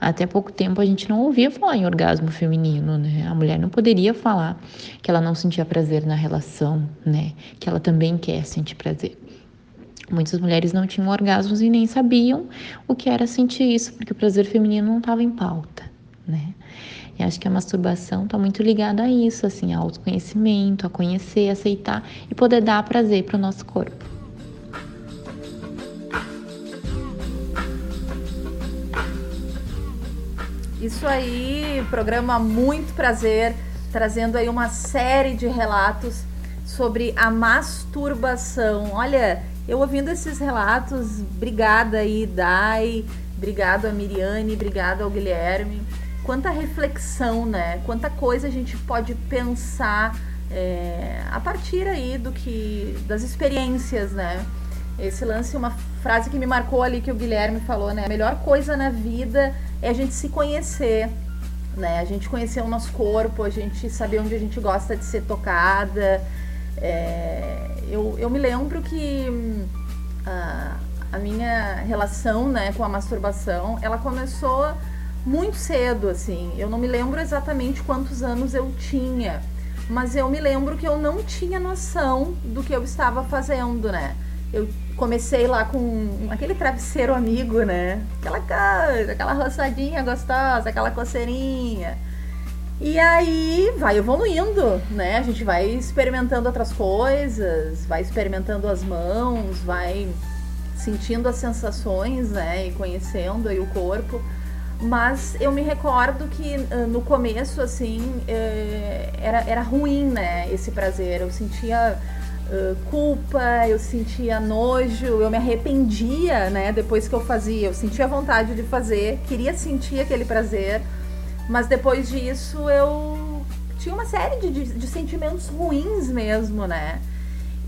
Até pouco tempo a gente não ouvia falar em orgasmo feminino, né? A mulher não poderia falar que ela não sentia prazer na relação, né? Que ela também quer sentir prazer. Muitas mulheres não tinham orgasmos e nem sabiam o que era sentir isso, porque o prazer feminino não estava em pauta, né? E acho que a masturbação está muito ligada a isso, assim, a autoconhecimento, a conhecer, aceitar e poder dar prazer para o nosso corpo. Isso aí, programa Muito Prazer, trazendo aí uma série de relatos sobre a masturbação. Olha, eu ouvindo esses relatos, obrigada aí, Dai, obrigado a Miriane, obrigado ao Guilherme. quanta reflexão, né? Quanta coisa a gente pode pensar é, a partir aí do que das experiências, né? Esse lance, uma frase que me marcou ali que o Guilherme falou, né? A melhor coisa na vida é a gente se conhecer, né? A gente conhecer o nosso corpo, a gente saber onde a gente gosta de ser tocada. É, eu, eu me lembro que a, a minha relação, né, com a masturbação, ela começou muito cedo, assim. Eu não me lembro exatamente quantos anos eu tinha, mas eu me lembro que eu não tinha noção do que eu estava fazendo, né? Eu comecei lá com aquele travesseiro amigo, né? Aquela coisa, aquela roçadinha gostosa, aquela coceirinha. E aí vai evoluindo, né? A gente vai experimentando outras coisas, vai experimentando as mãos, vai sentindo as sensações, né? E conhecendo aí o corpo. Mas eu me recordo que no começo, assim, eh, era, era ruim, né? Esse prazer. Eu sentia culpa, eu sentia nojo, eu me arrependia, né? Depois que eu fazia. Eu sentia vontade de fazer, queria sentir aquele prazer. Mas depois disso eu tinha uma série de, de, de sentimentos ruins mesmo, né?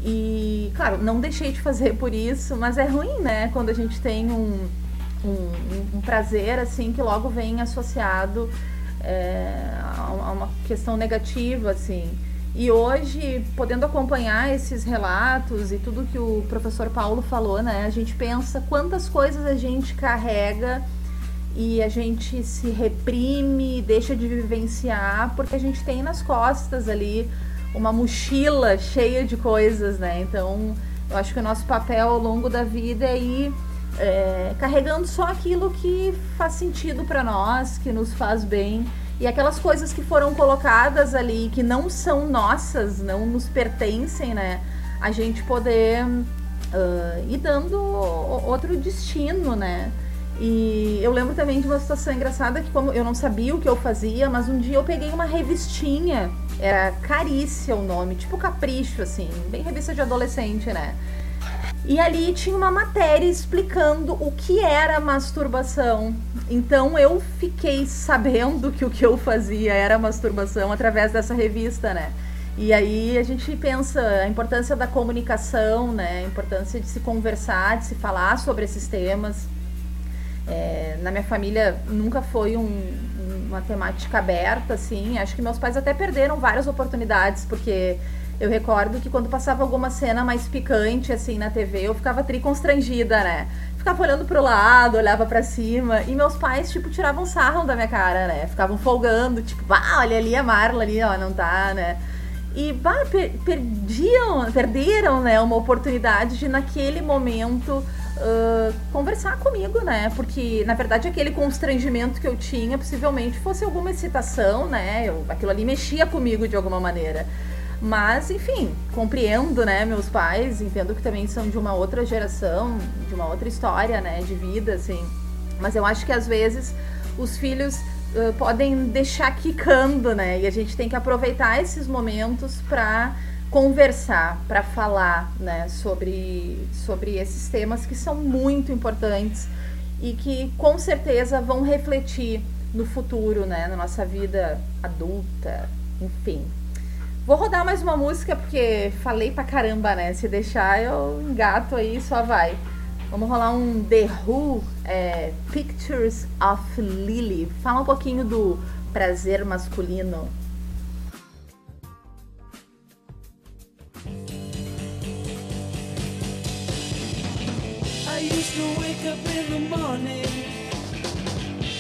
E, claro, não deixei de fazer por isso, mas é ruim, né? Quando a gente tem um um, um prazer assim que logo vem associado é, a uma questão negativa assim. E hoje, podendo acompanhar esses relatos e tudo que o professor Paulo falou, né, a gente pensa quantas coisas a gente carrega e a gente se reprime, deixa de vivenciar, porque a gente tem nas costas ali uma mochila cheia de coisas, né? Então, eu acho que o nosso papel ao longo da vida é ir é, carregando só aquilo que faz sentido para nós, que nos faz bem. E aquelas coisas que foram colocadas ali, que não são nossas, não nos pertencem, né? A gente poder uh, ir dando outro destino, né? E eu lembro também de uma situação engraçada que como eu não sabia o que eu fazia, mas um dia eu peguei uma revistinha, era Carícia o nome, tipo capricho, assim, bem revista de adolescente, né? E ali tinha uma matéria explicando o que era masturbação. Então eu fiquei sabendo que o que eu fazia era masturbação através dessa revista, né? E aí a gente pensa a importância da comunicação, né? A importância de se conversar, de se falar sobre esses temas. É, na minha família nunca foi um, uma temática aberta, assim. Acho que meus pais até perderam várias oportunidades, porque eu recordo que quando passava alguma cena mais picante, assim, na TV, eu ficava tri constrangida, né? Ficava olhando pro lado, olhava para cima. E meus pais, tipo, tiravam sarro da minha cara, né? Ficavam folgando, tipo, ah, olha ali a Marla ali, ó, não tá, né? E bah, per perdiam, perderam, né, uma oportunidade de naquele momento uh, conversar comigo, né? Porque na verdade aquele constrangimento que eu tinha possivelmente fosse alguma excitação, né? Eu, aquilo ali mexia comigo de alguma maneira. Mas, enfim, compreendo, né, meus pais, entendo que também são de uma outra geração, de uma outra história, né, de vida, assim. Mas eu acho que às vezes os filhos uh, podem deixar quicando, né, e a gente tem que aproveitar esses momentos para conversar, para falar, né, sobre, sobre esses temas que são muito importantes e que com certeza vão refletir no futuro, né, na nossa vida adulta, enfim. Vou rodar mais uma música porque falei pra caramba, né? Se deixar eu engato aí só vai. Vamos rolar um The Who, é, Pictures of Lily. Fala um pouquinho do prazer masculino. I used to wake up in the morning.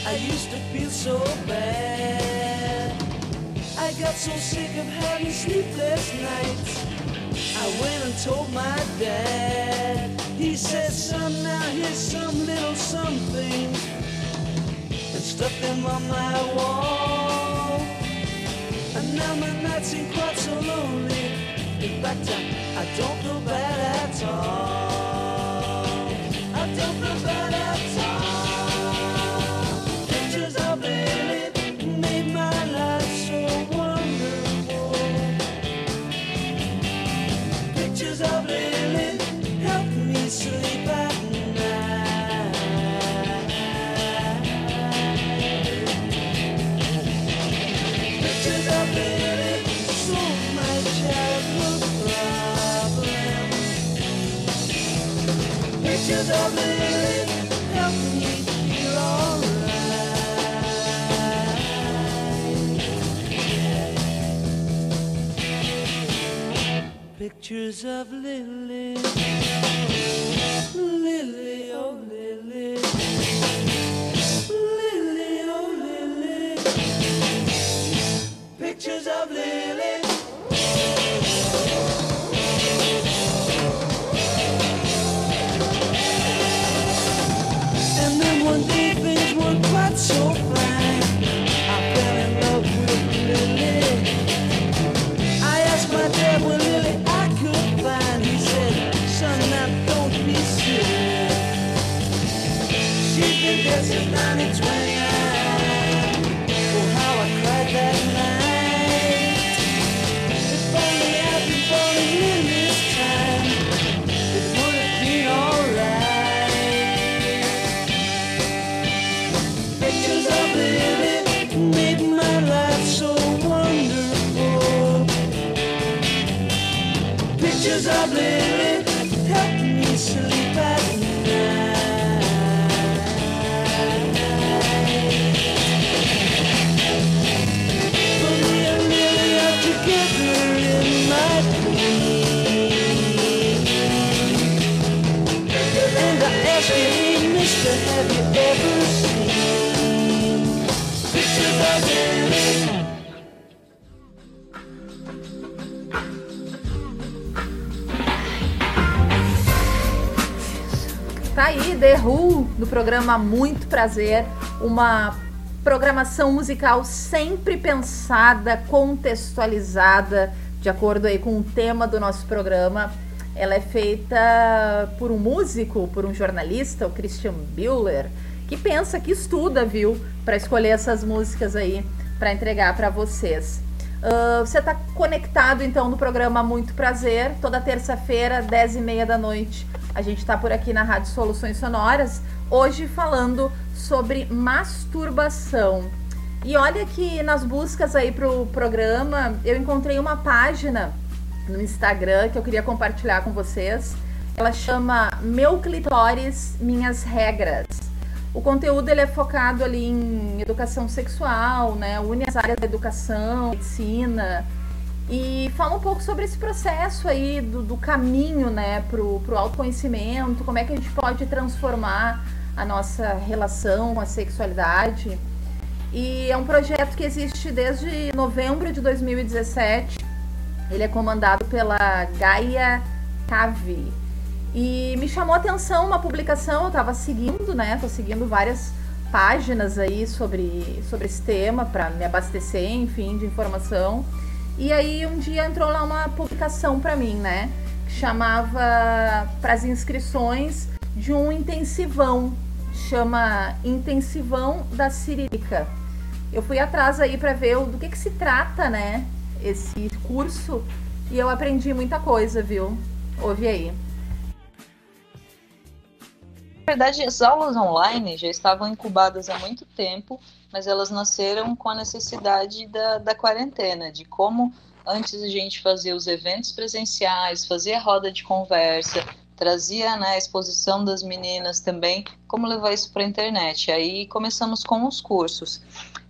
I used to feel so bad. I got so sick of having sleepless nights. I went and told my dad. He said, son, now here's some little something. And stuck them on my wall. And now my nights seem quite so lonely. In fact, I, I don't feel bad at all. I don't feel bad at all. Pictures of Lily Lily, oh Lily, Lily, oh Lily. Pictures of Lily. The Who, programa Muito Prazer, uma programação musical sempre pensada, contextualizada, de acordo aí com o tema do nosso programa. Ela é feita por um músico, por um jornalista, o Christian Bueller, que pensa, que estuda, viu, para escolher essas músicas aí para entregar para vocês. Uh, você está conectado então no programa Muito Prazer, toda terça-feira, 10 e meia da noite. A gente está por aqui na Rádio Soluções Sonoras, hoje falando sobre masturbação. E olha que nas buscas aí pro programa, eu encontrei uma página no Instagram que eu queria compartilhar com vocês. Ela chama Meu Clitóris, Minhas Regras. O conteúdo ele é focado ali em educação sexual, né? Une as áreas da educação, medicina e fala um pouco sobre esse processo aí do, do caminho, né, pro, pro autoconhecimento, como é que a gente pode transformar a nossa relação com a sexualidade. E é um projeto que existe desde novembro de 2017. Ele é comandado pela Gaia Cavi. E me chamou a atenção uma publicação, eu estava seguindo, né? Tô seguindo várias páginas aí sobre, sobre esse tema para me abastecer, enfim, de informação. E aí um dia entrou lá uma publicação para mim, né? Que chamava para as inscrições de um intensivão. Chama Intensivão da Cirílica. Eu fui atrás aí para ver do que, que se trata, né? Esse curso. E eu aprendi muita coisa, viu? Ouve aí. Na verdade, as aulas online já estavam incubadas há muito tempo, mas elas nasceram com a necessidade da, da quarentena, de como antes a gente fazia os eventos presenciais, fazia roda de conversa, trazia né, a exposição das meninas também, como levar isso para a internet. Aí começamos com os cursos.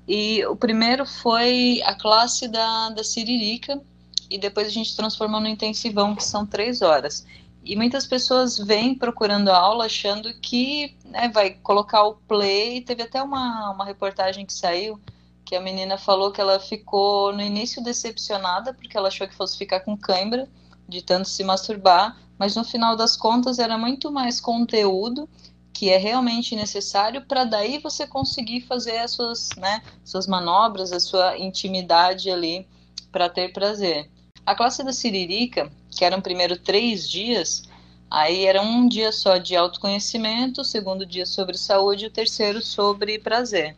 E o primeiro foi a classe da, da Siririca, e depois a gente transformou no intensivão, que são três horas. E muitas pessoas vêm procurando aula achando que né, vai colocar o play. Teve até uma, uma reportagem que saiu que a menina falou que ela ficou no início decepcionada porque ela achou que fosse ficar com cãibra de tanto se masturbar, mas no final das contas era muito mais conteúdo que é realmente necessário para daí você conseguir fazer as suas, né, suas manobras, a sua intimidade ali para ter prazer. A classe da Siririca, que eram primeiro três dias, aí era um dia só de autoconhecimento, o segundo dia sobre saúde e o terceiro sobre prazer.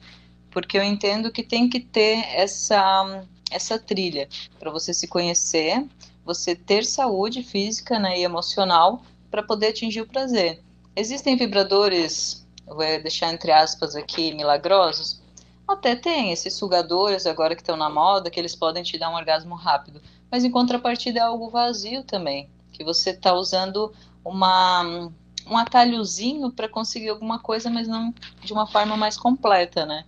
Porque eu entendo que tem que ter essa, essa trilha para você se conhecer, você ter saúde física né, e emocional para poder atingir o prazer. Existem vibradores, vou deixar entre aspas aqui, milagrosos? Até tem esses sugadores agora que estão na moda, que eles podem te dar um orgasmo rápido mas em contrapartida é algo vazio também, que você está usando uma, um atalhozinho para conseguir alguma coisa, mas não de uma forma mais completa, né?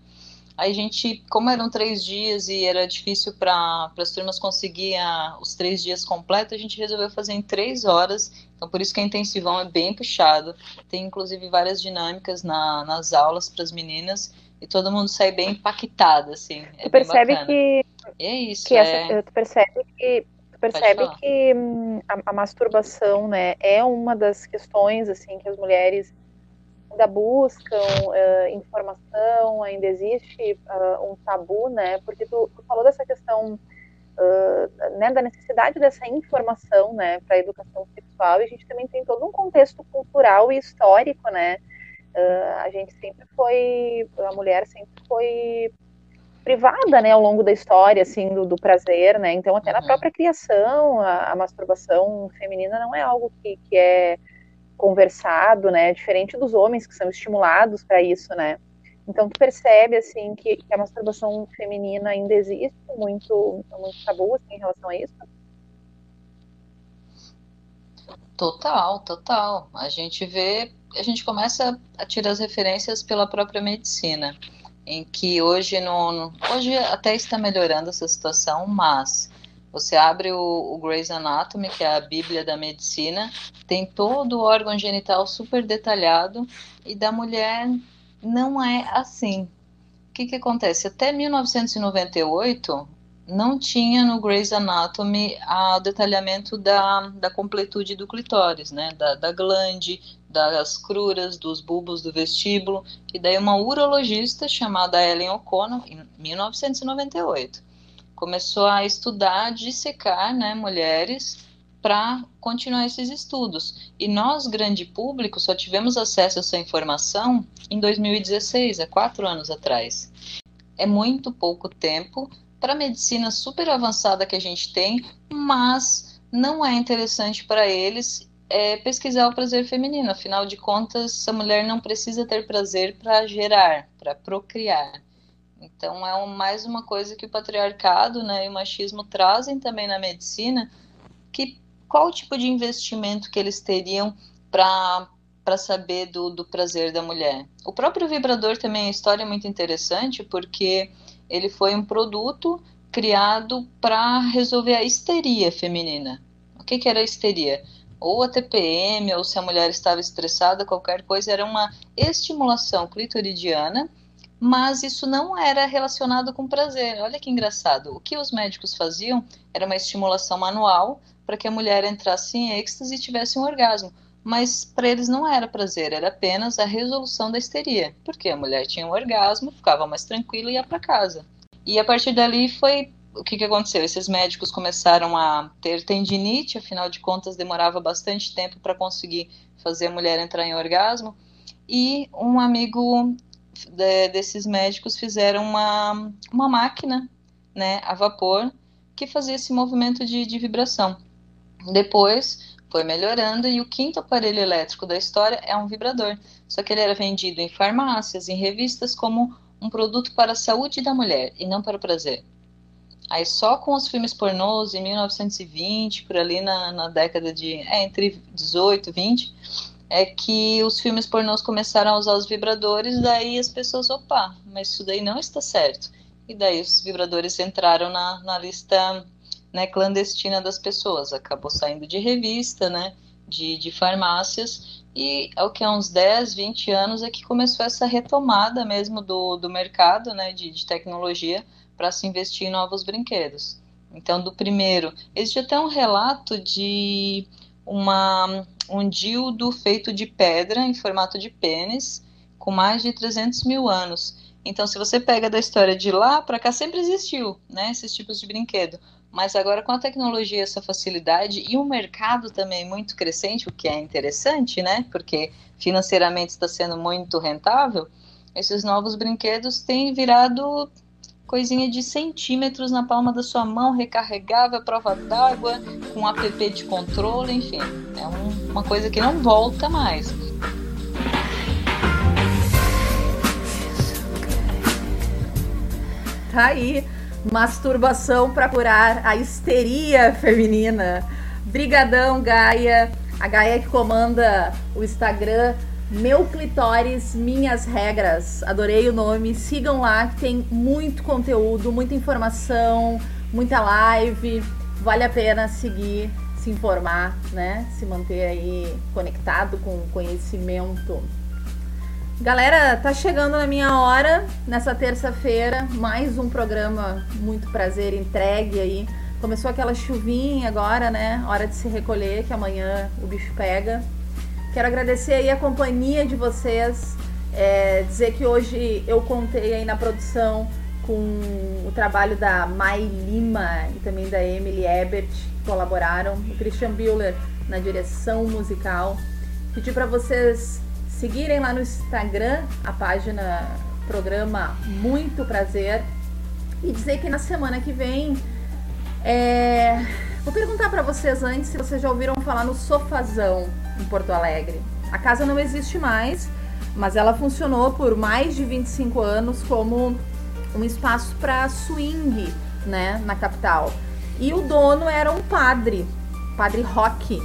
Aí a gente, como eram três dias e era difícil para as turmas conseguir a, os três dias completos, a gente resolveu fazer em três horas. Então, por isso que a intensivão é bem puxado. Tem, inclusive, várias dinâmicas na, nas aulas para as meninas e todo mundo sai bem impactado, assim. É tu percebe que, é isso, que é... essa, tu percebe que tu percebe que hum, a, a, masturbação, né, é uma das questões assim que as mulheres ainda buscam uh, informação, ainda existe uh, um tabu, né? Porque tu, tu falou dessa questão uh, né, da necessidade dessa informação, né, para a educação sexual. E a gente também tem todo um contexto cultural e histórico, né? a gente sempre foi, a mulher sempre foi privada, né, ao longo da história, assim, do, do prazer, né? Então até uhum. na própria criação, a, a, masturbação feminina não é algo que, que é conversado, né? Diferente dos homens que são estimulados para isso, né? Então tu percebe assim que, que, a masturbação feminina ainda existe muito muito tabu assim, em relação a isso. Total, total. A gente vê, a gente começa a tirar as referências pela própria medicina, em que hoje no, hoje até está melhorando essa situação, mas você abre o, o Grey's Anatomy, que é a Bíblia da Medicina, tem todo o órgão genital super detalhado e da mulher não é assim. O que, que acontece? Até 1998 não tinha no Grey's Anatomy o detalhamento da, da completude do clitóris, né? Da, da glande, das cruras, dos bulbos do vestíbulo. E daí uma urologista chamada Ellen O'Connor, em 1998, começou a estudar, dissecar né, mulheres para continuar esses estudos. E nós, grande público, só tivemos acesso a essa informação em 2016, há quatro anos atrás. É muito pouco tempo para a medicina super avançada que a gente tem, mas não é interessante para eles é, pesquisar o prazer feminino. Afinal de contas, a mulher não precisa ter prazer para gerar, para procriar. Então é um, mais uma coisa que o patriarcado né, e o machismo trazem também na medicina, que qual tipo de investimento que eles teriam para saber do, do prazer da mulher. O próprio vibrador também, a história é muito interessante, porque ele foi um produto criado para resolver a histeria feminina. O que, que era a histeria? Ou a TPM, ou se a mulher estava estressada, qualquer coisa, era uma estimulação clitoridiana mas isso não era relacionado com prazer. Olha que engraçado. O que os médicos faziam era uma estimulação manual para que a mulher entrasse em êxtase e tivesse um orgasmo. Mas para eles não era prazer, era apenas a resolução da histeria. Porque a mulher tinha um orgasmo, ficava mais tranquila e ia para casa. E a partir dali foi o que, que aconteceu? Esses médicos começaram a ter tendinite, afinal de contas demorava bastante tempo para conseguir fazer a mulher entrar em orgasmo. E um amigo de, desses médicos fizeram uma, uma máquina né, a vapor que fazia esse movimento de, de vibração. Depois foi melhorando e o quinto aparelho elétrico da história é um vibrador. Só que ele era vendido em farmácias, em revistas, como um produto para a saúde da mulher e não para o prazer. Aí só com os filmes pornôs em 1920, por ali na, na década de é, entre 18 e 20, é que os filmes pornôs começaram a usar os vibradores, daí as pessoas, opa, mas isso daí não está certo. E daí os vibradores entraram na, na lista né, clandestina das pessoas, acabou saindo de revista, né, de, de farmácias, e ao que há uns 10, 20 anos é que começou essa retomada mesmo do, do mercado né, de, de tecnologia para se investir em novos brinquedos. Então, do primeiro, existe até um relato de uma, um dildo feito de pedra em formato de pênis com mais de 300 mil anos. Então, se você pega da história de lá para cá, sempre existiu, né, esses tipos de brinquedo. Mas agora com a tecnologia, essa facilidade e um mercado também muito crescente, o que é interessante, né, porque financeiramente está sendo muito rentável, esses novos brinquedos têm virado coisinha de centímetros na palma da sua mão, recarregável, prova d'água, com app de controle, enfim. É um, uma coisa que não volta mais. Tá aí, masturbação para curar a histeria feminina. Brigadão, Gaia. A Gaia que comanda o Instagram Meu Clitóris, Minhas Regras. Adorei o nome. Sigam lá que tem muito conteúdo, muita informação, muita live. Vale a pena seguir, se informar, né? Se manter aí conectado com o conhecimento. Galera, tá chegando na minha hora nessa terça-feira, mais um programa muito prazer entregue aí. Começou aquela chuvinha agora, né? Hora de se recolher, que amanhã o bicho pega. Quero agradecer aí a companhia de vocês, é, dizer que hoje eu contei aí na produção com o trabalho da Mai Lima e também da Emily Ebert, que colaboraram, o Christian Bühler na direção musical. Pedi para vocês seguirem lá no Instagram a página programa Muito Prazer e dizer que na semana que vem é... vou perguntar para vocês antes se vocês já ouviram falar no Sofazão em Porto Alegre. A casa não existe mais, mas ela funcionou por mais de 25 anos como um espaço para swing, né, na capital. E o dono era um padre, padre Rock,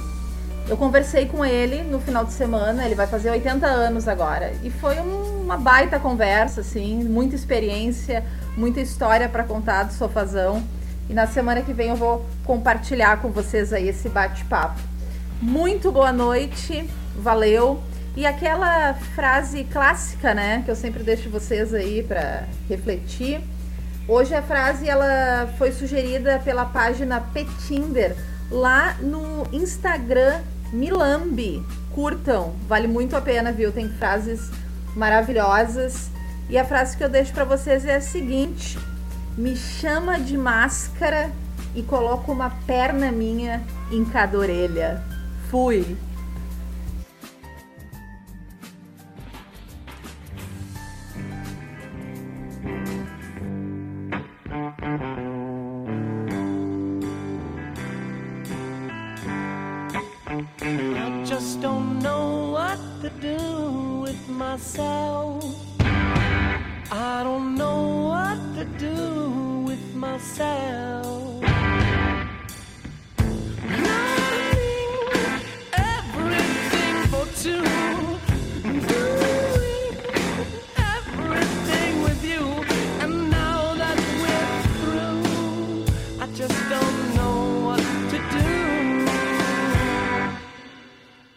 eu conversei com ele no final de semana, ele vai fazer 80 anos agora. E foi uma baita conversa, assim, muita experiência, muita história para contar do sofazão. E na semana que vem eu vou compartilhar com vocês aí esse bate-papo. Muito boa noite, valeu. E aquela frase clássica, né, que eu sempre deixo vocês aí para refletir. Hoje a frase ela foi sugerida pela página Petinder lá no Instagram Milambi. Curtam, vale muito a pena, viu? Tem frases maravilhosas. E a frase que eu deixo para vocês é a seguinte: Me chama de máscara e coloca uma perna minha em cada orelha. Fui. I just don't know what to do with myself. I don't know what to do with myself.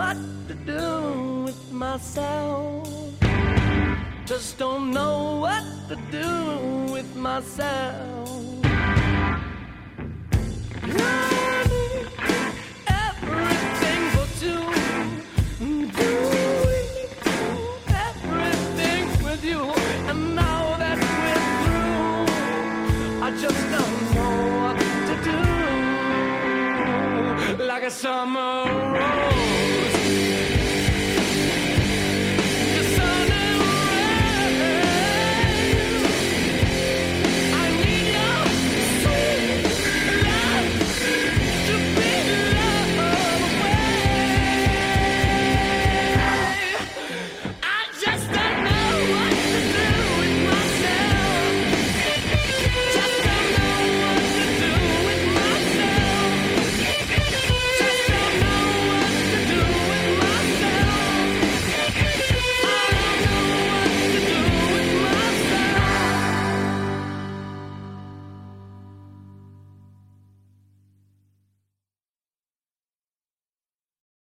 What to do with myself. Just don't know what to do with myself. summer rolls.